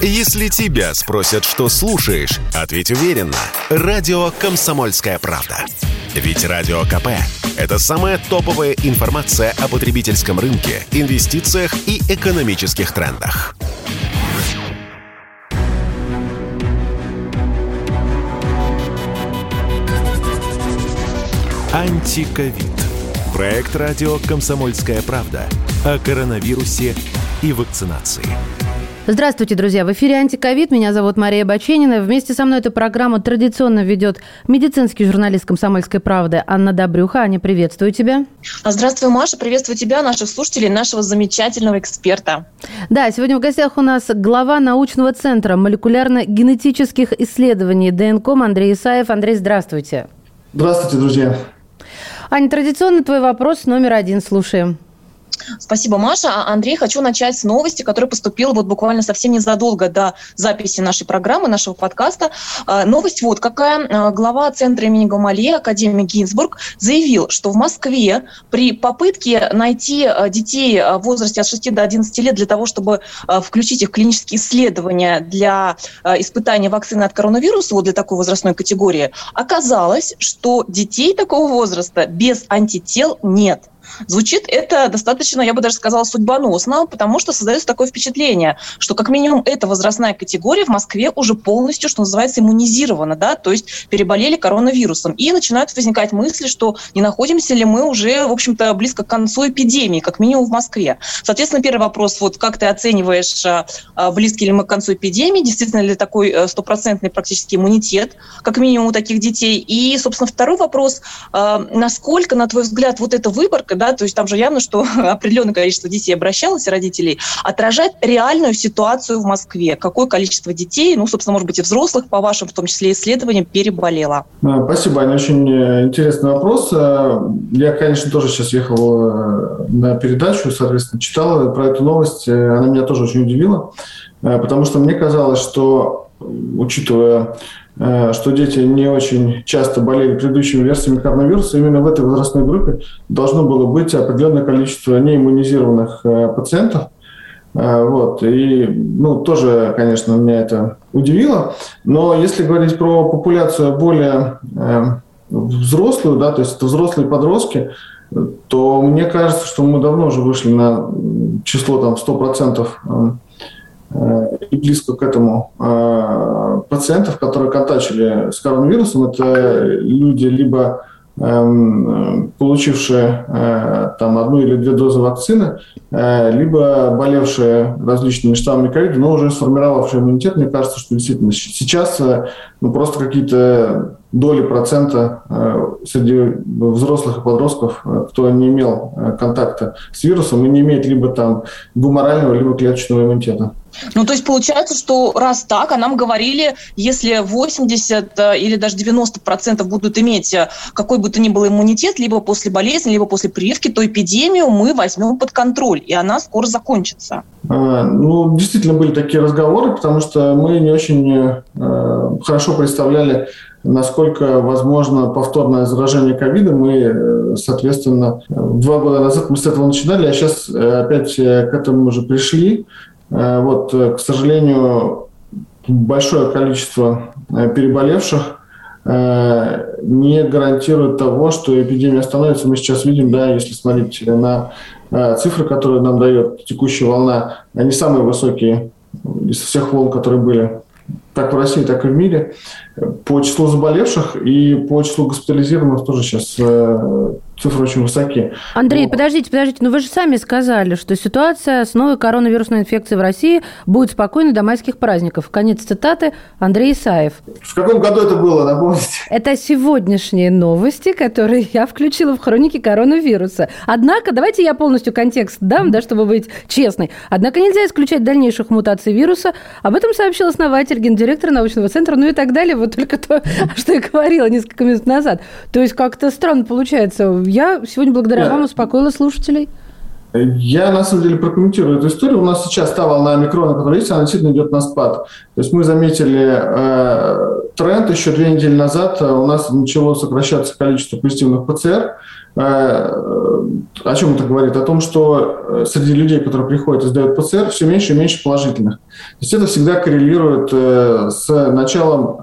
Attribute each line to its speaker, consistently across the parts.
Speaker 1: Если тебя спросят, что слушаешь, ответь уверенно. Радио «Комсомольская правда». Ведь Радио КП – это самая топовая информация о потребительском рынке, инвестициях и экономических трендах. Антиковид. Проект радио «Комсомольская правда» о коронавирусе и вакцинации.
Speaker 2: Здравствуйте, друзья. В эфире «Антиковид». Меня зовут Мария Баченина. Вместе со мной эту программу традиционно ведет медицинский журналист «Комсомольской правды» Анна Добрюха. Аня, приветствую тебя.
Speaker 3: Здравствуй, Маша. Приветствую тебя, наших слушателей, нашего замечательного эксперта.
Speaker 2: Да, сегодня в гостях у нас глава научного центра молекулярно-генетических исследований ДНКОМ Андрей Исаев. Андрей, здравствуйте.
Speaker 4: Здравствуйте, друзья.
Speaker 2: Аня, традиционно твой вопрос номер один. Слушаем.
Speaker 3: Спасибо, Маша. А, Андрей, хочу начать с новости, которая поступила вот буквально совсем незадолго до записи нашей программы, нашего подкаста. А, новость вот какая. А, глава Центра имени Гамалея, академик Гинзбург, заявил, что в Москве при попытке найти детей в возрасте от 6 до 11 лет для того, чтобы включить их в клинические исследования для испытания вакцины от коронавируса, вот для такой возрастной категории, оказалось, что детей такого возраста без антител нет. Звучит это достаточно, я бы даже сказала, судьбоносно, потому что создается такое впечатление, что как минимум эта возрастная категория в Москве уже полностью, что называется, иммунизирована, да, то есть переболели коронавирусом. И начинают возникать мысли, что не находимся ли мы уже, в общем-то, близко к концу эпидемии, как минимум в Москве. Соответственно, первый вопрос, вот как ты оцениваешь, а, а, близки ли мы к концу эпидемии, действительно ли такой э, стопроцентный практически иммунитет, как минимум у таких детей. И, собственно, второй вопрос, а, насколько, на твой взгляд, вот эта выборка, да, то есть там же явно, что определенное количество детей обращалось, родителей, отражает реальную ситуацию в Москве. Какое количество детей, ну, собственно, может быть, и взрослых, по вашим, в том числе, исследованиям, переболело?
Speaker 4: А, спасибо, Аня, очень э, интересный вопрос. Э, я, конечно, тоже сейчас ехал э, на передачу, соответственно, читал про эту новость. Она меня тоже очень удивила, потому что мне казалось, что, учитывая Э, что дети не очень часто болели предыдущими версиями коронавируса, именно в этой возрастной группе должно было быть определенное количество неиммунизированных э, пациентов. Э, вот. И, ну, тоже, конечно, меня это удивило. Но если говорить про популяцию более взрослую, да, то есть это взрослые подростки, то мне кажется, что мы давно уже вышли на число там 100% и близко к этому э, пациентов, которые контачили с коронавирусом, это люди либо эм, получившие э, там одну или две дозы вакцины, э, либо болевшие различными штаммами ковида, но уже сформировавшие иммунитет, мне кажется, что действительно сейчас ну, просто какие-то доли процента среди взрослых и подростков, кто не имел контакта с вирусом и не имеет либо там гуморального, либо клеточного иммунитета.
Speaker 3: Ну, то есть получается, что раз так, а нам говорили, если 80 э, или даже 90 процентов будут иметь э, какой бы то ни был иммунитет, либо после болезни, либо после прививки, то эпидемию мы возьмем под контроль, и она скоро закончится.
Speaker 4: Ну, действительно были такие разговоры, потому что мы не очень э, хорошо представляли, насколько возможно повторное заражение ковида. Мы, соответственно, два года назад мы с этого начинали, а сейчас опять к этому уже пришли. Э, вот, э, к сожалению, большое количество э, переболевших не гарантирует того, что эпидемия остановится. Мы сейчас видим, да, если смотреть на цифры, которые нам дает текущая волна, они самые высокие из всех волн, которые были как в России, так и в мире. По числу заболевших и по числу госпитализированных тоже сейчас э, цифры очень высокие.
Speaker 2: Андрей, но... подождите, подождите, но вы же сами сказали, что ситуация с новой коронавирусной инфекцией в России будет спокойной до майских праздников. Конец цитаты Андрей Исаев.
Speaker 4: В каком году это было, напомните?
Speaker 2: Это сегодняшние новости, которые я включила в хроники коронавируса. Однако, давайте я полностью контекст дам, да, чтобы быть честной. Однако нельзя исключать дальнейших мутаций вируса. Об этом сообщил основатель, гендиректор научного центра, ну и так далее. Вот только то, что я говорила несколько минут назад. То есть как-то странно получается. Я сегодня благодаря вам успокоила слушателей.
Speaker 4: Я, на самом деле, прокомментирую эту историю. У нас сейчас та волна омикрона, которая есть, она действительно идет на спад. То есть мы заметили э, тренд еще две недели назад. У нас начало сокращаться количество позитивных ПЦР. Э, о чем это говорит? О том, что э, среди людей, которые приходят и сдают ПЦР, все меньше и меньше положительных. То есть это всегда коррелирует э, с началом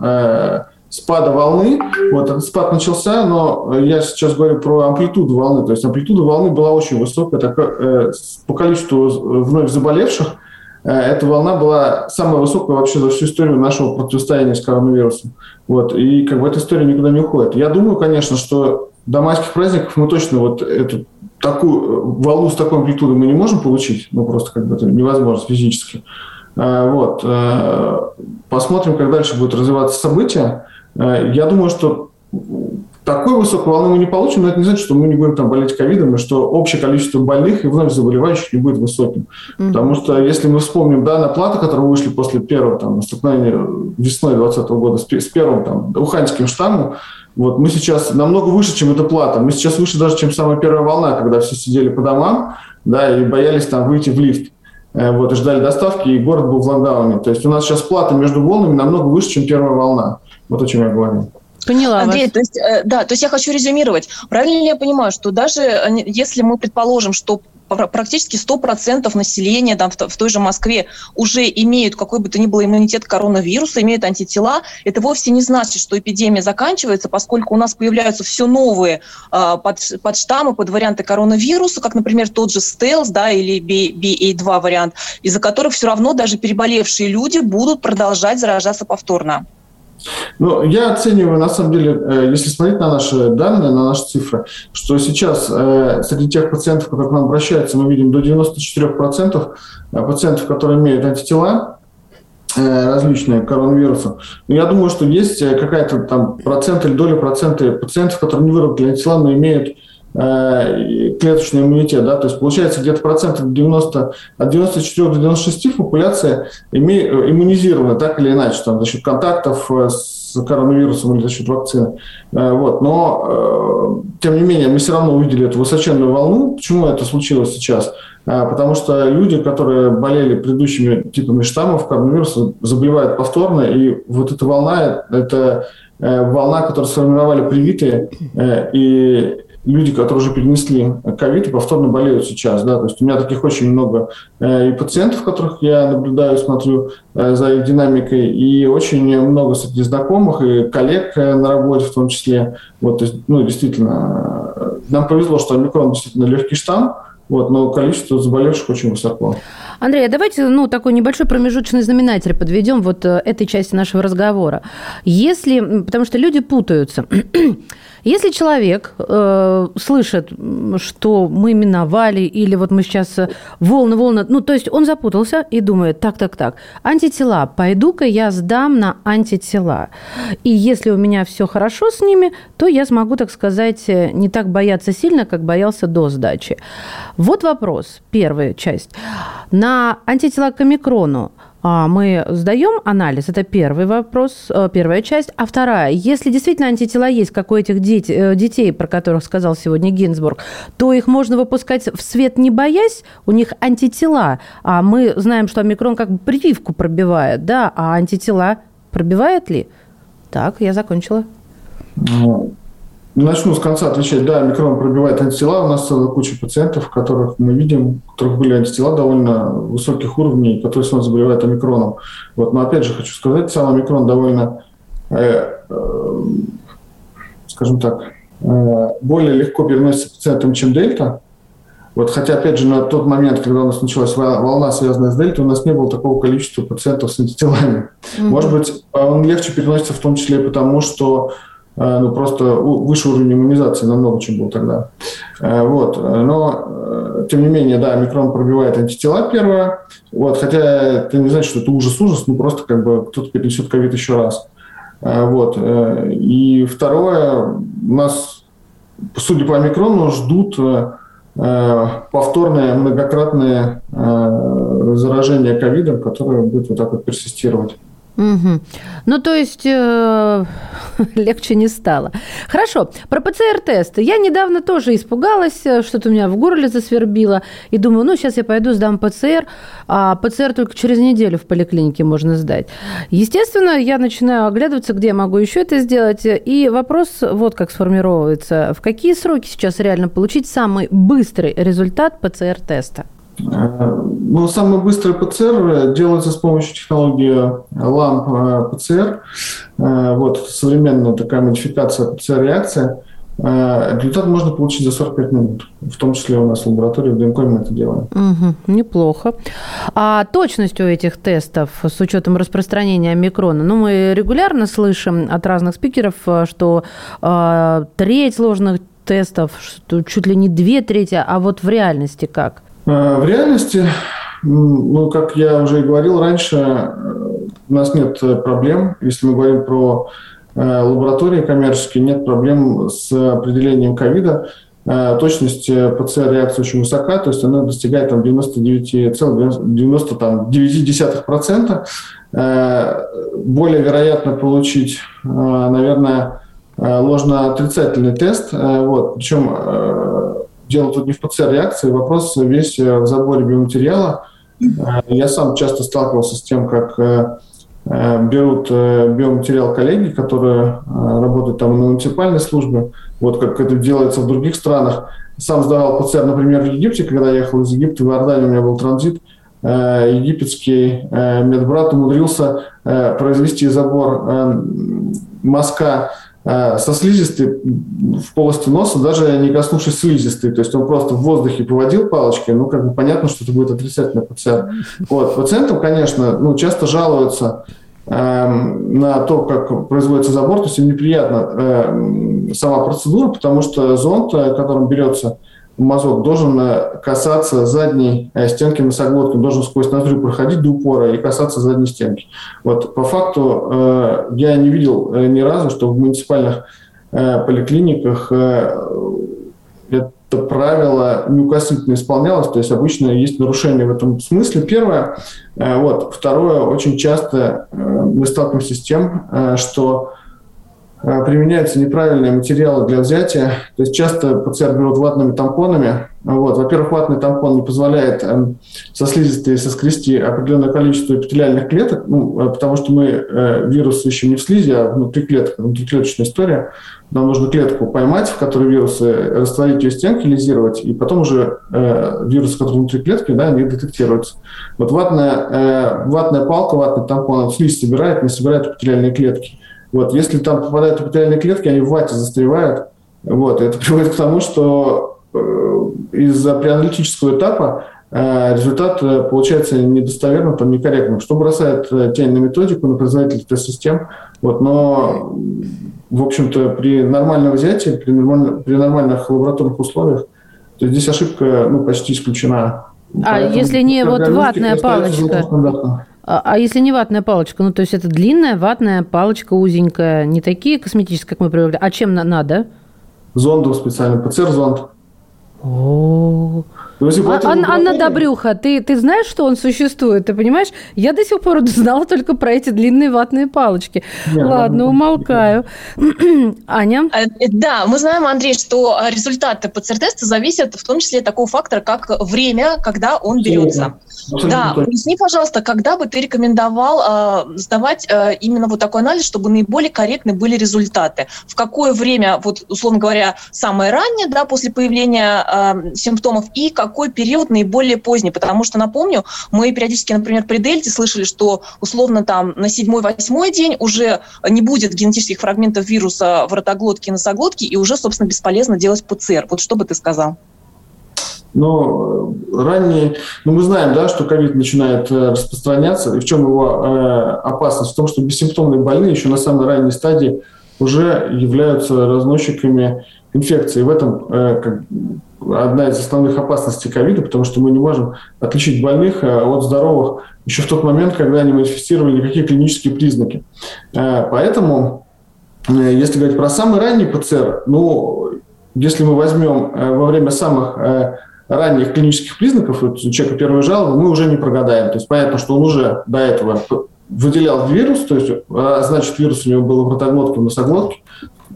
Speaker 4: спада волны. Вот этот спад начался, но я сейчас говорю про амплитуду волны. То есть амплитуда волны была очень высокая. Так, по количеству вновь заболевших эта волна была самая высокая вообще за всю историю нашего противостояния с коронавирусом. Вот. И как бы эта история никуда не уходит. Я думаю, конечно, что до майских праздников мы точно вот эту такую волну с такой амплитудой мы не можем получить. Ну, просто как бы это невозможно физически. Э, вот. Посмотрим, как дальше будут развиваться события. Э, я думаю, что такой высокой волны мы не получим, но это не значит, что мы не будем там болеть ковидом, и что общее количество больных и вновь заболевающих не будет высоким. Mm-hmm. Потому что если мы вспомним данные платы, которые вышли после первого там, столкновения весной 2020 года с, с первым там, уханьским штаммом, вот мы сейчас намного выше, чем эта плата. Мы сейчас выше даже, чем самая первая волна, когда все сидели по домам да, и боялись там выйти в лифт. Э, вот, и ждали доставки, и город был в локдауне. То есть у нас сейчас плата между волнами намного выше, чем первая волна. Вот о чем я говорю.
Speaker 3: Поняла Андрей, вас. то есть, э, да, то есть я хочу резюмировать. Правильно ли я понимаю, что даже э, если мы предположим, что практически 100% населения там, в, той же Москве уже имеют какой бы то ни было иммунитет к коронавирусу, имеют антитела, это вовсе не значит, что эпидемия заканчивается, поскольку у нас появляются все новые э, под, штаммы, под варианты коронавируса, как, например, тот же стелс да, или BA2 вариант, из-за которых все равно даже переболевшие люди будут продолжать заражаться повторно.
Speaker 4: Ну, я оцениваю, на самом деле, э, если смотреть на наши данные, на наши цифры, что сейчас э, среди тех пациентов, которые к нам обращаются, мы видим до 94% э, пациентов, которые имеют антитела, различные коронавирусу. Но я думаю, что есть какая-то там процент или доля процента пациентов, которые не выработали антитела, но имеют клеточный иммунитет, да, то есть получается где-то процентов 90, от 94 до 96 популяция иммунизирована так или иначе, там, за счет контактов э, с коронавирусом или за счет вакцины. Э, вот. Но, э, тем не менее, мы все равно увидели эту высоченную волну. Почему это случилось сейчас? Потому что люди, которые болели предыдущими типами штаммов коронавируса, заболевают повторно, и вот эта волна – это волна, которую сформировали привитые, и люди, которые уже перенесли ковид и повторно болеют сейчас. Да? То есть у меня таких очень много э, и пациентов, которых я наблюдаю, смотрю э, за их динамикой, и очень много среди знакомых и коллег э, на работе в том числе. Вот, то есть, ну, действительно, нам повезло, что омикрон действительно легкий штамм, вот, но количество заболевших очень высоко.
Speaker 2: Андрей, а давайте ну, такой небольшой промежуточный знаменатель подведем вот этой части нашего разговора. Если, потому что люди путаются. Если человек э, слышит, что мы миновали, или вот мы сейчас э, волны, волны, ну, то есть он запутался и думает, так, так, так, антитела, пойду-ка я сдам на антитела. И если у меня все хорошо с ними, то я смогу, так сказать, э, не так бояться сильно, как боялся до сдачи. Вот вопрос, первая часть. На антитела к омикрону а, мы сдаем анализ, это первый вопрос, э, первая часть. А вторая, если действительно антитела есть, как у этих дети, э, детей, про которых сказал сегодня Гинзбург, то их можно выпускать в свет не боясь, у них антитела. А мы знаем, что омикрон как бы прививку пробивает, да, а антитела пробивает ли? Так, я закончила.
Speaker 4: Ну, Начну с конца отвечать. Да, микрон пробивает антитела. У нас целая куча пациентов, которых мы видим, у которых были антитела довольно высоких уровней, которые снова заболевают омикроном. Вот. Но опять же хочу сказать, сам омикрон довольно, э, э, скажем так, э, более легко переносится пациентам, чем дельта. Вот, хотя, опять же, на тот момент, когда у нас началась волна, связанная с дельтой, у нас не было такого количества пациентов с антителами. Mm-hmm. Может быть, он легче переносится в том числе потому, что ну, просто выше уровень иммунизации намного, чем был тогда. Э, вот. Но, э, тем не менее, да, микрон пробивает антитела первое, вот, хотя это не значит, что это ужас-ужас, ну, просто как бы кто-то перенесет ковид еще раз. Вот. И второе, нас, судя по микрону, ждут повторные многократные заражения ковидом, которые будут вот так вот персистировать.
Speaker 2: Угу. Ну, то есть э, легче не стало. Хорошо, про ПЦР-тесты. Я недавно тоже испугалась, э, что-то у меня в горле засвербило, и думаю, ну, сейчас я пойду сдам ПЦР, а ПЦР только через неделю в поликлинике можно сдать. Естественно, я начинаю оглядываться, где я могу еще это сделать, и вопрос вот как сформировывается. В какие сроки сейчас реально получить самый быстрый результат ПЦР-теста?
Speaker 4: Ну, самый быстрый ПЦР делается с помощью технологии ламп ПЦР. Вот современная такая модификация ПЦР-реакции. Результат можно получить за 45 минут. В том числе у нас в лаборатории в ДНК мы это делаем.
Speaker 2: Угу, неплохо. А точность у этих тестов с учетом распространения омикрона? Ну, мы регулярно слышим от разных спикеров, что э, треть сложных тестов, что чуть ли не две трети, а вот в реальности как?
Speaker 4: Э, в реальности, ну, как я уже и говорил раньше, э, у нас нет проблем. Если мы говорим про э, лаборатории коммерческие, нет проблем с определением ковида. Точность ПЦР-реакции очень высока, то есть она достигает там, 99,99%. Более вероятно получить, наверное, ложно-отрицательный тест. Вот. Причем дело тут не в ПЦР-реакции, вопрос весь э, в заборе биоматериала. Э, я сам часто сталкивался с тем, как э, берут биоматериал коллеги, которые работают там на муниципальной службе, вот как это делается в других странах. Сам сдавал ПЦР, например, в Египте, когда я ехал из Египта, в Иордании у меня был транзит, египетский медбрат умудрился произвести забор мазка со слизистой в полости носа, даже не коснувшись слизистой. То есть он просто в воздухе поводил палочкой, ну, как бы понятно, что это будет отрицательный ПЦР. Вот. Пациентам, конечно, ну, часто жалуются э, на то, как производится забор, то есть им неприятна э, сама процедура, потому что зонд, э, которым берется мазок должен э, касаться задней э, стенки носоглотки, должен сквозь ноздрю проходить до упора и касаться задней стенки. Вот по факту э, я не видел ни разу, что в муниципальных поликлиниках это правило неукоснительно исполнялось, то есть обычно есть нарушения в этом смысле. Первое. Вот. Второе. Очень часто мы сталкиваемся с тем, что применяются неправильные материалы для взятия. То есть часто ПЦР берут ватными тампонами. Вот. Во-первых, ватный тампон не позволяет эм, со слизистой соскрести определенное количество эпителиальных клеток, ну, э, потому что мы э, вирус еще не в слизи, а внутри клеток, внутриклеточная история. Нам нужно клетку поймать, в которой вирусы, растворить ее стенки, лизировать, и потом уже э, вирусы, которые внутри клетки, да, они детектируются. Вот ватная, э, ватная палка, ватный тампон, слизь собирает, не собирает эпителиальные клетки. Вот, если там попадают эпителиальные клетки, они в вате застревают. Вот, это приводит к тому, что э, из-за преаналитического этапа э, результат э, получается недостоверным, там, некорректным, что бросает тень на методику, на производителей тест-систем. Вот, но, в общем-то, при нормальном взятии, при, нормально, при нормальных лабораторных условиях, то здесь ошибка ну, почти исключена.
Speaker 2: А Поэтому если не вот ватная палочка? А, а если не ватная палочка, ну то есть это длинная ватная палочка узенькая, не такие косметические, как мы привыкли. А чем надо?
Speaker 4: Зондом специально, ПЦР-зонд.
Speaker 2: О, а, Анна, Анна Добрюха, ты, ты знаешь, что он существует? Ты понимаешь? Я до сих пор знала только про эти длинные ватные палочки. Нет, Ладно, умолкаю. Аня?
Speaker 3: Э, да, мы знаем, Андрей, что результаты ПЦР-теста зависят в том числе от такого фактора, как время, когда он берется. Да, поясни, пожалуйста, когда бы ты рекомендовал э, сдавать э, именно вот такой анализ, чтобы наиболее корректны были результаты? В какое время, вот условно говоря, самое раннее, да, после появления э, симптомов, и какой период наиболее поздний? Потому что, напомню, мы периодически, например, при дельте слышали, что условно там на седьмой-восьмой день уже не будет генетических фрагментов вируса в ротоглотке и носоглотке, и уже, собственно, бесполезно делать ПЦР. Вот что бы ты сказал?
Speaker 4: Но ранее, ну мы знаем, да, что ковид начинает э, распространяться, и в чем его э, опасность? В том, что бессимптомные больные еще на самой ранней стадии уже являются разносчиками инфекции. В этом э, как, одна из основных опасностей ковида, потому что мы не можем отличить больных э, от здоровых еще в тот момент, когда они манифестировали никакие клинические признаки. Э, поэтому, э, если говорить про самый ранний ПЦР, ну, если мы возьмем во время самых ранних клинических признаков, у человека первой жалобы, мы уже не прогадаем. То есть понятно, что он уже до этого выделял вирус, то есть, а, значит, вирус у него был в ротоглотке, в носоглотке,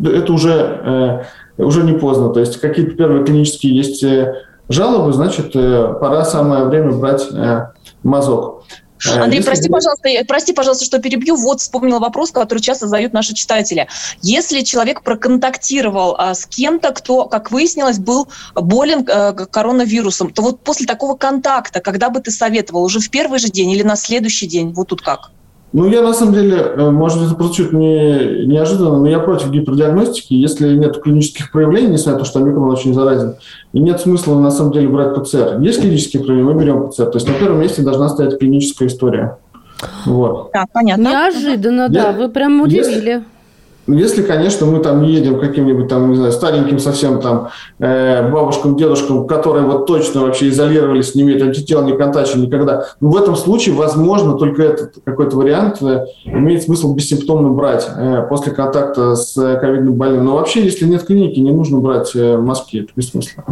Speaker 4: это уже, уже не поздно. То есть какие-то первые клинические есть э, жалобы, значит, э, пора самое время брать мазок.
Speaker 3: Андрей, Если... прости, пожалуйста, прости, пожалуйста, что перебью. Вот вспомнила вопрос, который часто задают наши читатели. Если человек проконтактировал а, с кем-то, кто, как выяснилось, был болен а, коронавирусом, то вот после такого контакта, когда бы ты советовал, уже в первый же день или на следующий день, вот тут как?
Speaker 4: Ну, я на самом деле, э, может, это прозвучит не, неожиданно, но я против гипердиагностики. Если нет клинических проявлений, несмотря на то, что омикрон очень заразен, и нет смысла на самом деле брать ПЦР. Есть клинические проявления, мы берем ПЦР. То есть на первом месте должна стоять клиническая история.
Speaker 2: Вот. Так, понятно. Неожиданно, я, да, вы прям удивили. Если,
Speaker 4: если, конечно, мы там не едем каким-нибудь там, не знаю, стареньким совсем там э, бабушкам, дедушкам, которые вот точно вообще изолировались, не имеют антител, ни контакта никогда. Но в этом случае, возможно, только этот какой-то вариант э, имеет смысл бессимптомно брать э, после контакта с ковидным больным. Но вообще, если нет клиники, не нужно брать э, маски, это бессмысленно.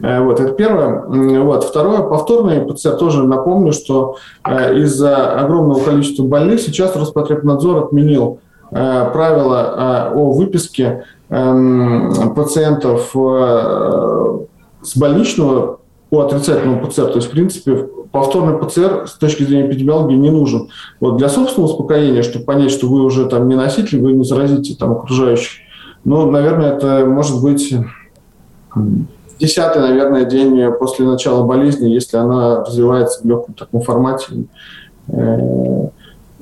Speaker 4: Э, вот, это первое. Вот. Второе, повторный ПЦР тоже напомню, что э, из-за огромного количества больных сейчас Роспотребнадзор отменил Э, правила э, о выписке эм, пациентов э, с больничного по отрицательному ПЦР. То есть, в принципе, повторный ПЦР с точки зрения эпидемиологии не нужен. Вот для собственного успокоения, чтобы понять, что вы уже там не носитель, вы не заразите там окружающих, ну, наверное, это может быть десятый, наверное, день после начала болезни, если она развивается в легком таком формате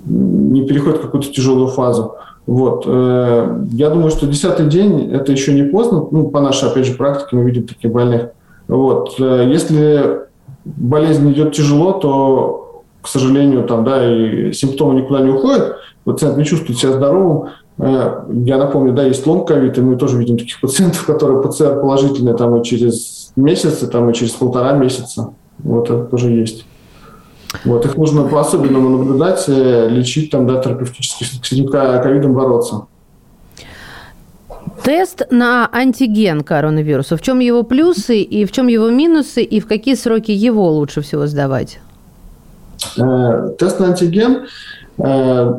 Speaker 4: не переходит в какую-то тяжелую фазу. Вот. Э, я думаю, что десятый день – это еще не поздно. Ну, по нашей, опять же, практике мы видим таких больных. Вот. Э, если болезнь идет тяжело, то, к сожалению, там, да, и симптомы никуда не уходят, пациент не чувствует себя здоровым. Э, я напомню, да, есть лонг-ковид, и мы тоже видим таких пациентов, которые ПЦР положительные там и через месяц, и там и через полтора месяца. Вот это тоже есть. Вот, их нужно по-особенному наблюдать, э, лечить, там, да, терапевтически, с ковидом бороться.
Speaker 2: Тест на антиген коронавируса. В чем его плюсы и в чем его минусы, и в какие сроки его лучше всего сдавать?
Speaker 4: Э, тест на антиген э,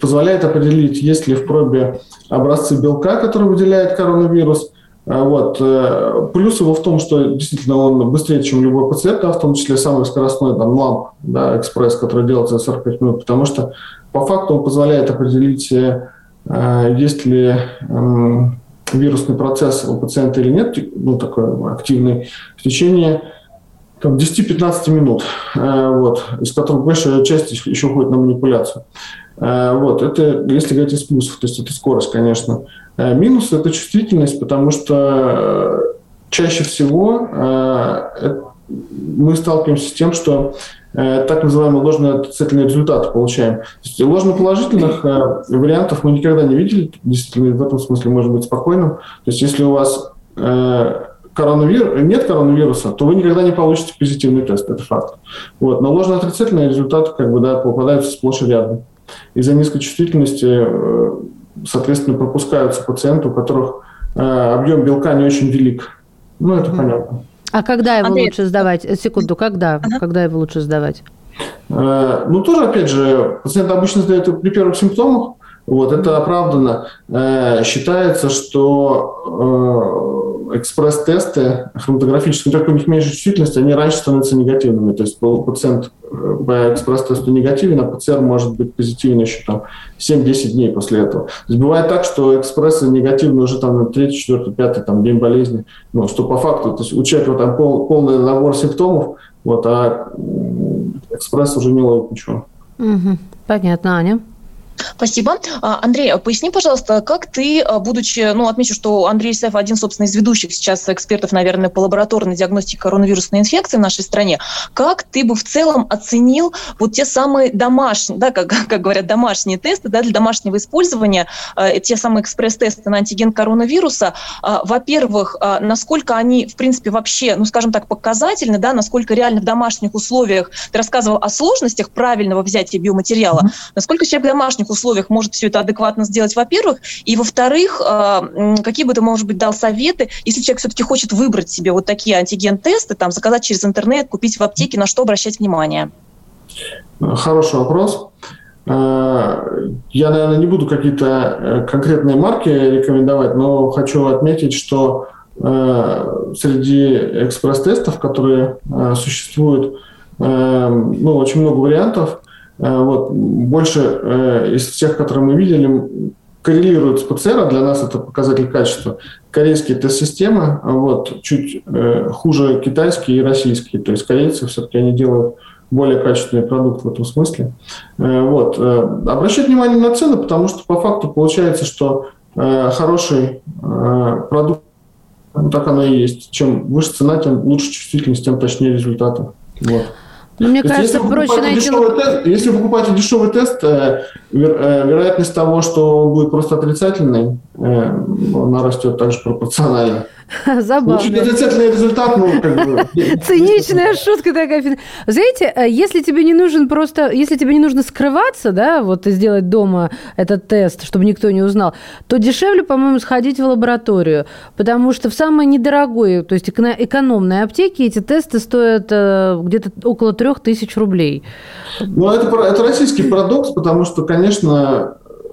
Speaker 4: позволяет определить, есть ли в пробе образцы белка, которые выделяет коронавирус – вот. Э, плюс его в том, что действительно он быстрее, чем любой ПЦР, да, в том числе самый скоростной там, ламп, да, экспресс, который делается за 45 минут, потому что по факту он позволяет определить, э, есть ли эм, вирусный процесс у пациента или нет, ну, такой активный, в течение там, 10-15 минут, э, вот, из которых большая часть еще уходит на манипуляцию. Вот, это если говорить из плюсов, то есть это скорость, конечно. Э, минус – это чувствительность, потому что э, чаще всего э, мы сталкиваемся с тем, что так называемые ложные отрицательные результаты получаем. То есть ложноположительных вариантов мы никогда не видели, действительно в этом смысле можно быть спокойным. То есть если у вас коронавир... нет коронавируса, то вы никогда не получите позитивный тест, это факт. Вот. Но ложно-отрицательные результаты как бы, да, попадаются сплошь и рядом. Из-за низкой чувствительности соответственно, пропускаются пациенты, у которых э, объем белка не очень велик. Ну, это понятно.
Speaker 2: А когда его Андрей... лучше сдавать? Секунду, когда? Ага. Когда его лучше сдавать?
Speaker 4: Э, ну, тоже, опять же, пациент обычно сдает при первых симптомах, вот, это оправдано. Э, считается, что э, экспресс-тесты хроматографические, только у них меньше чувствительности, они раньше становятся негативными. То есть пациент э, по экспресс-тесту негативен, а ПЦР может быть позитивен еще там 7-10 дней после этого. То есть бывает так, что экспрессы негативны уже там на 3, 4, 5 там, день болезни. Ну, что по факту, то есть у человека там пол, полный набор симптомов, вот, а экспресс уже не ловит ничего.
Speaker 2: Угу. Понятно, Аня.
Speaker 3: Спасибо. А, Андрей, а поясни, пожалуйста, как ты, а, будучи, ну, отмечу, что Андрей Исаев один, собственно, из ведущих сейчас экспертов, наверное, по лабораторной диагностике коронавирусной инфекции в нашей стране, как ты бы в целом оценил вот те самые домашние, да, как, как говорят, домашние тесты, да, для домашнего использования, те самые экспресс-тесты на антиген коронавируса, во-первых, насколько они, в принципе, вообще, ну, скажем так, показательны, да, насколько реально в домашних условиях, ты рассказывал о сложностях правильного взятия биоматериала, насколько человек в домашних условиях может все это адекватно сделать, во-первых, и во-вторых, э, какие бы ты, может быть, дал советы, если человек все-таки хочет выбрать себе вот такие антиген-тесты, там, заказать через интернет, купить в аптеке, на что обращать внимание?
Speaker 4: Хороший вопрос. Я, наверное, не буду какие-то конкретные марки рекомендовать, но хочу отметить, что среди экспресс-тестов, которые существуют, ну, очень много вариантов. Вот, больше из всех, которые мы видели, коррелирует с ПЦР, для нас это показатель качества. Корейские тест-системы, вот, чуть э, хуже китайские и российские. То есть корейцы все-таки они делают более качественный продукт в этом смысле. Э, вот. Э, обращать внимание на цены, потому что по факту получается, что э, хороший э, продукт, ну, так оно и есть. Чем выше цена, тем лучше чувствительность, тем точнее результаты. Вот.
Speaker 2: Ну, мне кажется, если проще найти...
Speaker 4: Тест, если вы покупаете дешевый тест, э, вероятность того, что он будет просто отрицательный, э, она растет также пропорционально.
Speaker 2: Забавно. Очень
Speaker 4: отрицательный результат, ну, как бы...
Speaker 2: Циничная шутка такая. Знаете, э, если тебе не нужен просто... Если тебе не нужно скрываться, да, вот и сделать дома этот тест, чтобы никто не узнал, то дешевле, по-моему, сходить в лабораторию. Потому что в самой недорогой, то есть экономной аптеке эти тесты стоят э, где-то около трех тысяч рублей.
Speaker 4: Ну, это, это российский парадокс, потому что, конечно,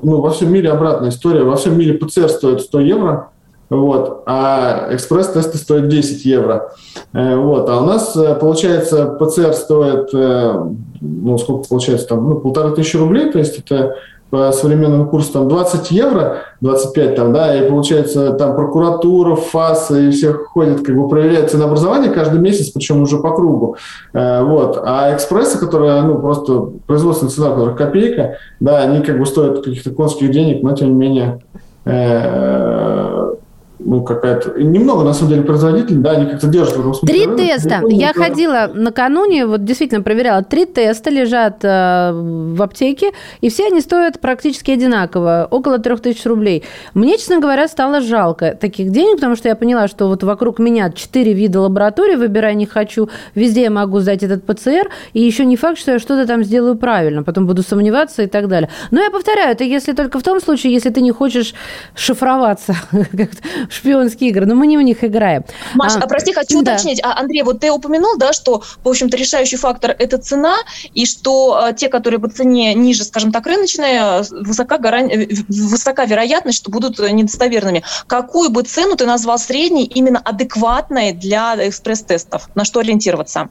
Speaker 4: ну, во всем мире обратная история. Во всем мире ПЦР стоит 100 евро, вот, а экспресс-тесты стоят 10 евро. Э, вот, а у нас, э, получается, ПЦР стоит, э, ну, сколько получается, там, ну, полторы тысячи рублей, то есть это по современному курсу там 20 евро, 25 там, да, и получается там прокуратура, ФАС и все ходят, как бы проверяют ценообразование каждый месяц, причем уже по кругу. Вот. А экспрессы, которые, ну, просто производственная цена, которая копейка, да, они как бы стоят каких-то конских денег, но тем не менее ну, какая-то... Немного, на самом деле, производителей, да, они как-то держат в этом
Speaker 2: смысле. Три теста. Я ходила накануне, вот действительно проверяла. Три теста лежат э, в аптеке, и все они стоят практически одинаково, около трех тысяч рублей. Мне, честно говоря, стало жалко таких денег, потому что я поняла, что вот вокруг меня четыре вида лабораторий, выбирай не хочу, везде я могу сдать этот ПЦР, и еще не факт, что я что-то там сделаю правильно, потом буду сомневаться и так далее. Но я повторяю, это если только в том случае, если ты не хочешь шифроваться шпионские игры, но мы не в них играем.
Speaker 3: Маш, а, а прости, хочу да. уточнить. А, Андрей, вот ты упомянул, да, что, в общем-то, решающий фактор – это цена, и что а, те, которые по цене ниже, скажем так, рыночные, высока, гаран... высока вероятность, что будут недостоверными. Какую бы цену ты назвал средней, именно адекватной для экспресс-тестов? На что ориентироваться?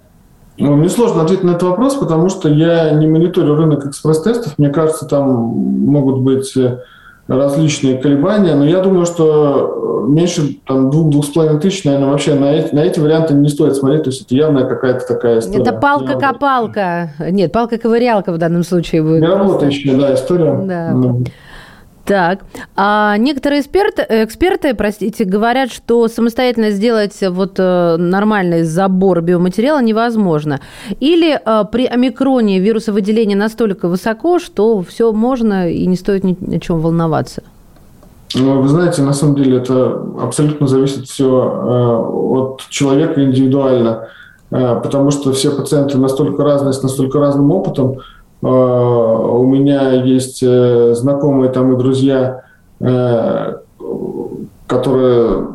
Speaker 4: Ну, мне сложно ответить на этот вопрос, потому что я не мониторю рынок экспресс-тестов. Мне кажется, там могут быть э, различные колебания, но я думаю, что э, меньше там, двух-двух с половиной тысяч, наверное, вообще на эти, на эти варианты не стоит смотреть, то есть это явная какая-то такая история.
Speaker 2: Это палка-копалка, нет, палка-ковырялка в данном случае будет.
Speaker 4: Не работающая, да, история.
Speaker 2: Да. Ну. Так, а некоторые эксперты, эксперты, простите, говорят, что самостоятельно сделать вот э, нормальный забор биоматериала невозможно. Или э, при омикроне вирусовыделение настолько высоко, что все можно и не стоит ни о чем волноваться.
Speaker 4: Ну, вы знаете, на самом деле это абсолютно зависит все э, от человека индивидуально, потому что все пациенты настолько разные, с настолько разным опытом, у меня есть э, знакомые там и друзья, э, которые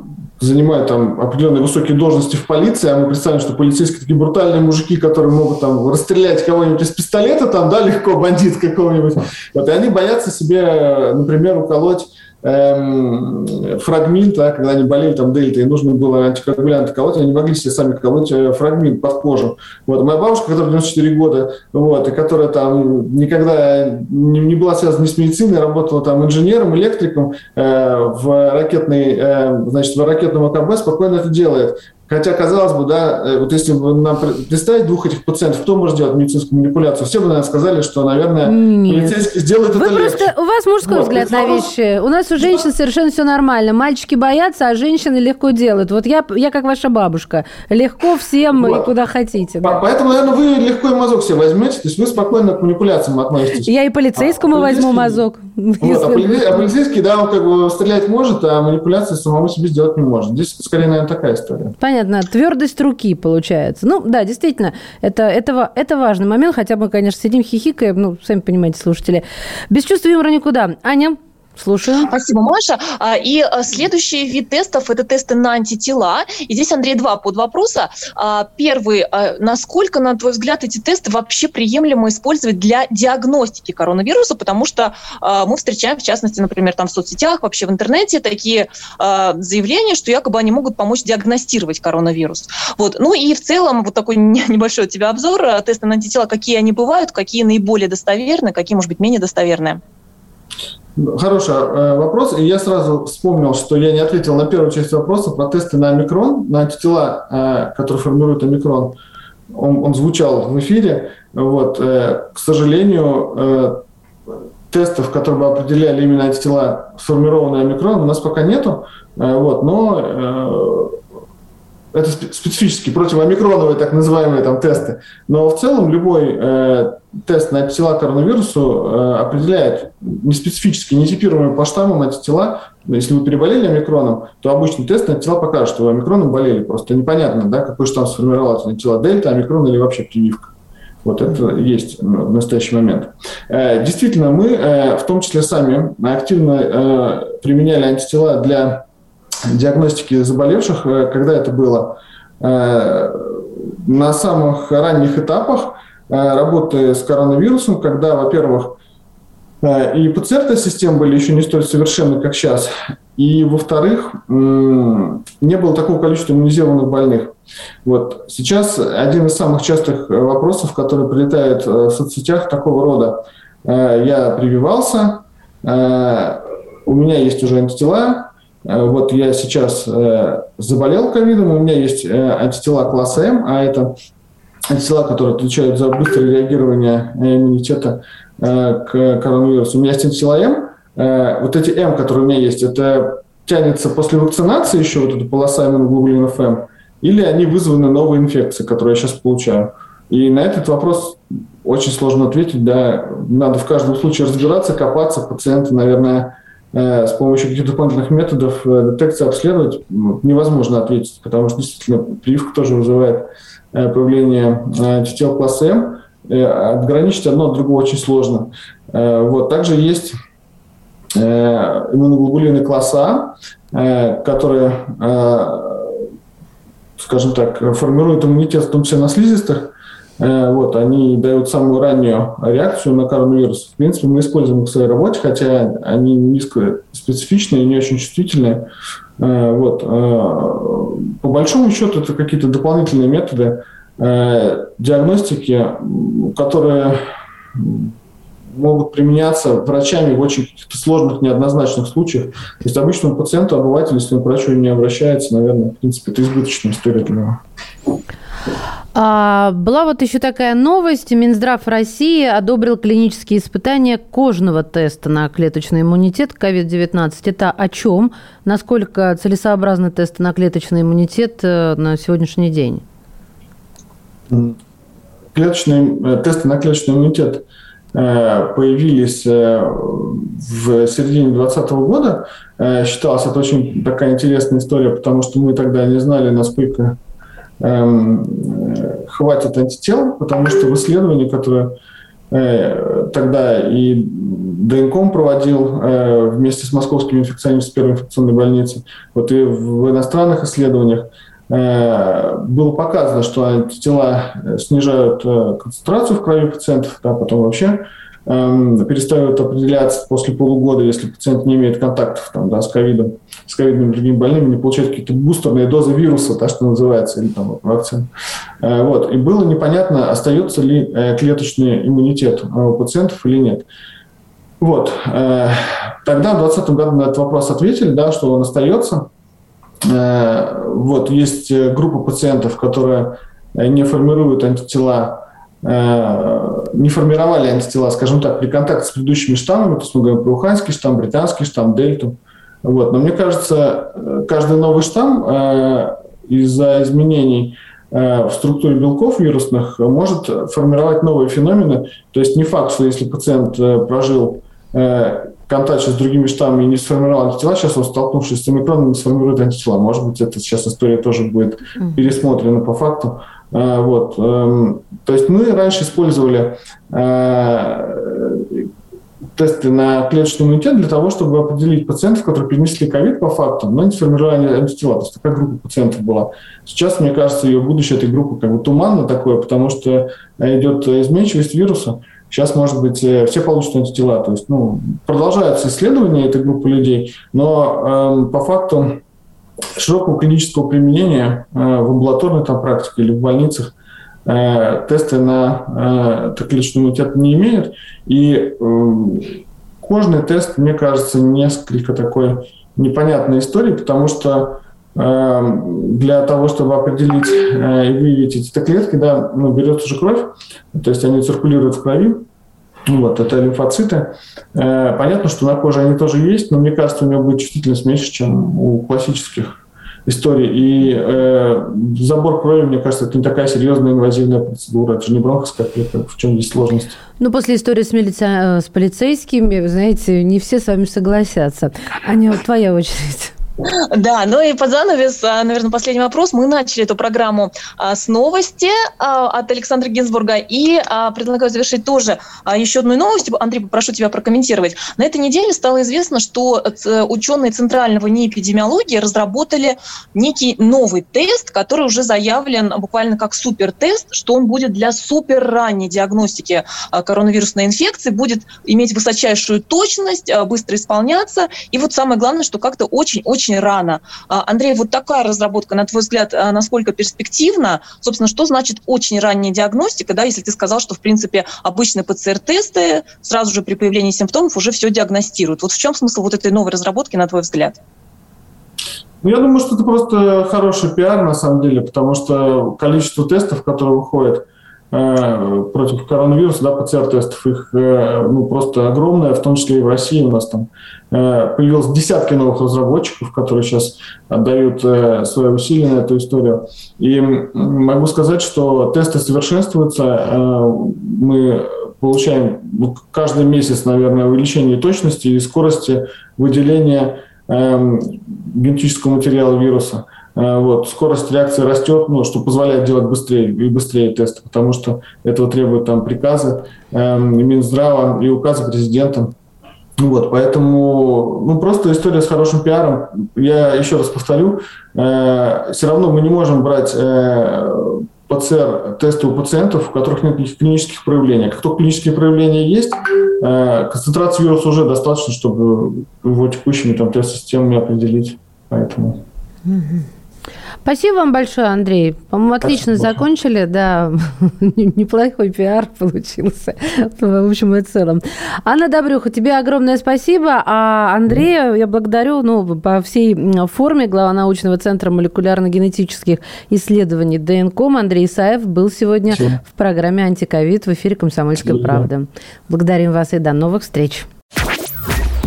Speaker 4: занимают там определенные высокие должности в полиции, а мы представим, что полицейские такие брутальные мужики, которые могут там расстрелять кого-нибудь из пистолета, там, да, легко, бандит какого-нибудь. Вот, и они боятся себе, например, уколоть эм, фрагмент, да, когда они болели там дельтой, и нужно было антикоагулянты колоть, они могли себе сами колоть э, фрагмент под кожу. Вот. Моя бабушка, которая 94 года, вот, и которая там никогда не, не была связана ни с медициной, работала там инженером, электриком э, в ракетной, э, значит, в ракетном АКБ, спокойно это делает. Хотя, казалось бы, да, э, вот если нам представить двух этих пациентов, кто может делать медицинскую манипуляцию, все бы, наверное, сказали, что, наверное, Нет. полицейский сделает
Speaker 2: Вы
Speaker 4: это
Speaker 2: просто,
Speaker 4: легче.
Speaker 2: У вас мужской вот, взгляд на вещи. У нас у женщин да. совершенно все нормально. Мальчики боятся, а женщины легко делают. Вот я, я как ваша бабушка. Легко всем вот. и куда хотите.
Speaker 4: Да. Поэтому, наверное, вы легко и мазок себе возьмете, то есть вы спокойно к манипуляциям относитесь.
Speaker 2: Я и полицейскому а, возьму мазок.
Speaker 4: Вот, если... а, полицейский, да, он как бы стрелять может, а манипуляции самому себе сделать не может. Здесь скорее, наверное, такая история.
Speaker 2: Понятно. Твердость руки, получается. Ну, да, действительно, это, это, это важный момент, хотя мы, конечно, сидим хихикаем, ну, сами понимаете, слушатели. Без чувства юмора никуда. Аня? Слушаю.
Speaker 3: Спасибо, Маша. А, и а, следующий вид тестов – это тесты на антитела. И здесь, Андрей, два под вопроса. А, первый. Насколько, на твой взгляд, эти тесты вообще приемлемо использовать для диагностики коронавируса? Потому что мы встречаем, в частности, например, там в соцсетях, вообще в интернете такие заявления, что якобы они могут помочь диагностировать коронавирус. Вот. Ну и в целом вот такой небольшой у тебя обзор. Тесты на антитела, какие они бывают, какие наиболее достоверны, какие, может быть, менее достоверные?
Speaker 4: Хороший э, вопрос. И я сразу вспомнил, что я не ответил на первую часть вопроса про тесты на омикрон, на антитела, э, которые формируют омикрон. Он, он звучал в эфире. Вот. Э, к сожалению, тестов, которые бы определяли именно антитела, сформированные омикрон, у нас пока нету. Вот. Но это специфические противоомикроновые так называемые там тесты. Но в целом любой э, тест на антитела коронавирусу э, определяет неспецифические, нетипируемые по штаммам антитела. Если вы переболели омикроном, то обычный тест на антитела покажет, что вы омикроном болели. Просто непонятно, да, какой штамм сформировался антитела дельта, омикрон или вообще прививка. Вот это есть в настоящий момент. Э, действительно, мы, э, в том числе сами, активно э, применяли антитела для диагностики заболевших, э, когда это было? Э, на самых ранних этапах э, работы с коронавирусом, когда, во-первых, и ПЦР-системы были еще не столь совершенны, как сейчас, и, во-вторых, не было такого количества иммунизированных больных. Вот. Сейчас один из самых частых вопросов, который прилетает в соцсетях такого рода. Я прививался, у меня есть уже антитела, вот я сейчас э, заболел ковидом, у меня есть э, антитела класса М, а это антитела, которые отвечают за быстрое реагирование иммунитета к коронавирусу. У меня есть антитела М. Вот эти М, которые у меня есть, это тянется после вакцинации еще вот эта полоса иммуноглобулинов М, или они вызваны новой инфекцией, которую я сейчас получаю. И на этот вопрос очень сложно ответить. Да, надо в каждом случае разбираться, копаться. Пациенты, наверное, Э, с помощью каких-то дополнительных методов э, детекции обследовать ну, невозможно ответить, потому что действительно прививка тоже вызывает э, появление антител класса М. Отграничить одно от другого очень сложно. Вот. Также есть иммуноглобулины класса А, которые, скажем так, формируют иммунитет в том числе на слизистых, Э, вот, они дают самую раннюю реакцию на коронавирус. В принципе, мы используем их в своей работе, хотя они низкоспецифичные не очень чувствительные. Э, вот. Э, по большому счету, это какие-то дополнительные методы диагностики, которые могут применяться врачами в очень сложных, неоднозначных случаях. То есть обычному пациенту, обывателю, если он к врачу не обращается, наверное, в принципе, это избыточная история для него.
Speaker 2: А, была вот еще такая новость. Минздрав России одобрил клинические испытания кожного теста на клеточный иммунитет COVID-19. Это о чем? Насколько целесообразны тесты на клеточный иммунитет э, на сегодняшний день?
Speaker 4: Клеточные, э, тесты на клеточный иммунитет э, появились в середине 2020 года. Считалось, это очень такая интересная история, потому что мы тогда не знали, насколько Эм, хватит антител, потому что в исследовании, которое э, тогда и ДНКом проводил э, вместе с московскими инфекционистами первой инфекционной больницы, вот и в иностранных исследованиях э, было показано, что антитела снижают концентрацию в крови пациентов, да, потом вообще перестают определяться после полугода, если пациент не имеет контактов там, да, с ковидом, с ковидными другими больными, не получает какие-то бустерные дозы вируса, так что называется, или там вакцин. Э, вот. И было непонятно, остается ли э, клеточный иммунитет у пациентов или нет. Вот. Э, тогда в 2020 году на этот вопрос ответили, да, что он остается. Вот. Есть группа пациентов, которые не формируют антитела не формировали антитела, скажем так, при контакте с предыдущими штаммами, то есть мы говорим про уханьский штамм, британский штамм, дельту. Вот. Но мне кажется, э, каждый новый штамм э, из-за изменений в структуре белков вирусных может формировать новые феномены. То есть не факт, что если пациент прожил контакт с другими штаммами и не сформировал антитела, сейчас он, столкнувшись с омикроном, не сформирует антитела. Может быть, эта сейчас история тоже будет пересмотрена по факту. А, вот. Эм, то есть мы раньше использовали э, тесты на клеточный иммунитет для того, чтобы определить пациентов, которые перенесли ковид по факту, но не сформировали антитела. То есть такая группа пациентов была. Сейчас, мне кажется, ее будущее этой группы как бы туманно такое, потому что идет изменчивость вируса. Сейчас, может быть, э, все получат антитела. То есть, ну, продолжаются исследования этой группы людей, но э, по факту широкого клинического применения э, в амбулаторной там, практике или в больницах э, тесты на э, клеточный иммунитет не имеют. И кожный тест, мне кажется, несколько такой непонятной историей, потому что для того, чтобы определить и выявить эти клетки, да, ну, берется же кровь, то есть они циркулируют в крови, вот, это лимфоциты. Э, понятно, что на коже они тоже есть, но мне кажется, у него будет чувствительность меньше, чем у классических историй. И э, забор крови, мне кажется, это не такая серьезная инвазивная процедура. Это же не бронхоскопия, в чем здесь сложность.
Speaker 2: Ну, после истории с, милиция, с полицейскими, знаете, не все с вами согласятся. Аня, твоя очередь.
Speaker 3: Да, ну и под занавес, а, наверное, последний вопрос. Мы начали эту программу а, с новости а, от Александра Гинзбурга и предлагаю завершить тоже еще одной новостью. Андрей, попрошу тебя прокомментировать. На этой неделе стало известно, что ученые Центрального НИИ эпидемиологии разработали некий новый тест, который уже заявлен буквально как супертест, что он будет для суперранней диагностики коронавирусной инфекции, будет иметь высочайшую точность, быстро исполняться. И вот самое главное, что как-то очень-очень очень рано. А, Андрей, вот такая разработка, на твой взгляд, а, насколько перспективна? Собственно, что значит очень ранняя диагностика, да, если ты сказал, что, в принципе, обычные ПЦР-тесты сразу же при появлении симптомов уже все диагностируют. Вот в чем смысл вот этой новой разработки, на твой взгляд?
Speaker 4: Ну, я думаю, что это просто хороший пиар, на самом деле, потому что количество тестов, которые выходят, против коронавируса, да, ПЦР-тестов, их э, ну, просто огромное, в том числе и в России у нас там э, появилось десятки новых разработчиков, которые сейчас отдают свои усилия на эту историю. И могу сказать, что тесты совершенствуются, мы получаем каждый месяц, наверное, увеличение точности и скорости выделения эм, генетического материала вируса. Э, вот, скорость реакции растет, ну, что позволяет делать быстрее и быстрее тесты, потому что этого требуют там приказы э, Минздрава и указы президента. Вот, поэтому, ну, просто история с хорошим пиаром. Я еще раз повторю, э, все равно мы не можем брать э, ПЦР-тесты у пациентов, у которых нет никаких клинических проявлений. Как только клинические проявления есть, э, концентрация вируса уже достаточно, чтобы его текущими там тест-системами определить. Поэтому...
Speaker 2: Спасибо вам большое, Андрей. По-моему, отлично Спасибо. закончили. Да, неплохой пиар получился в общем и целом. Анна Добрюха, тебе огромное спасибо. А Андрея я благодарю ну, по всей форме глава научного центра молекулярно-генетических исследований ДНКОМ Андрей Исаев был сегодня Спасибо. в программе «Антиковид» в эфире «Комсомольская правда». Благодарим вас и до новых встреч.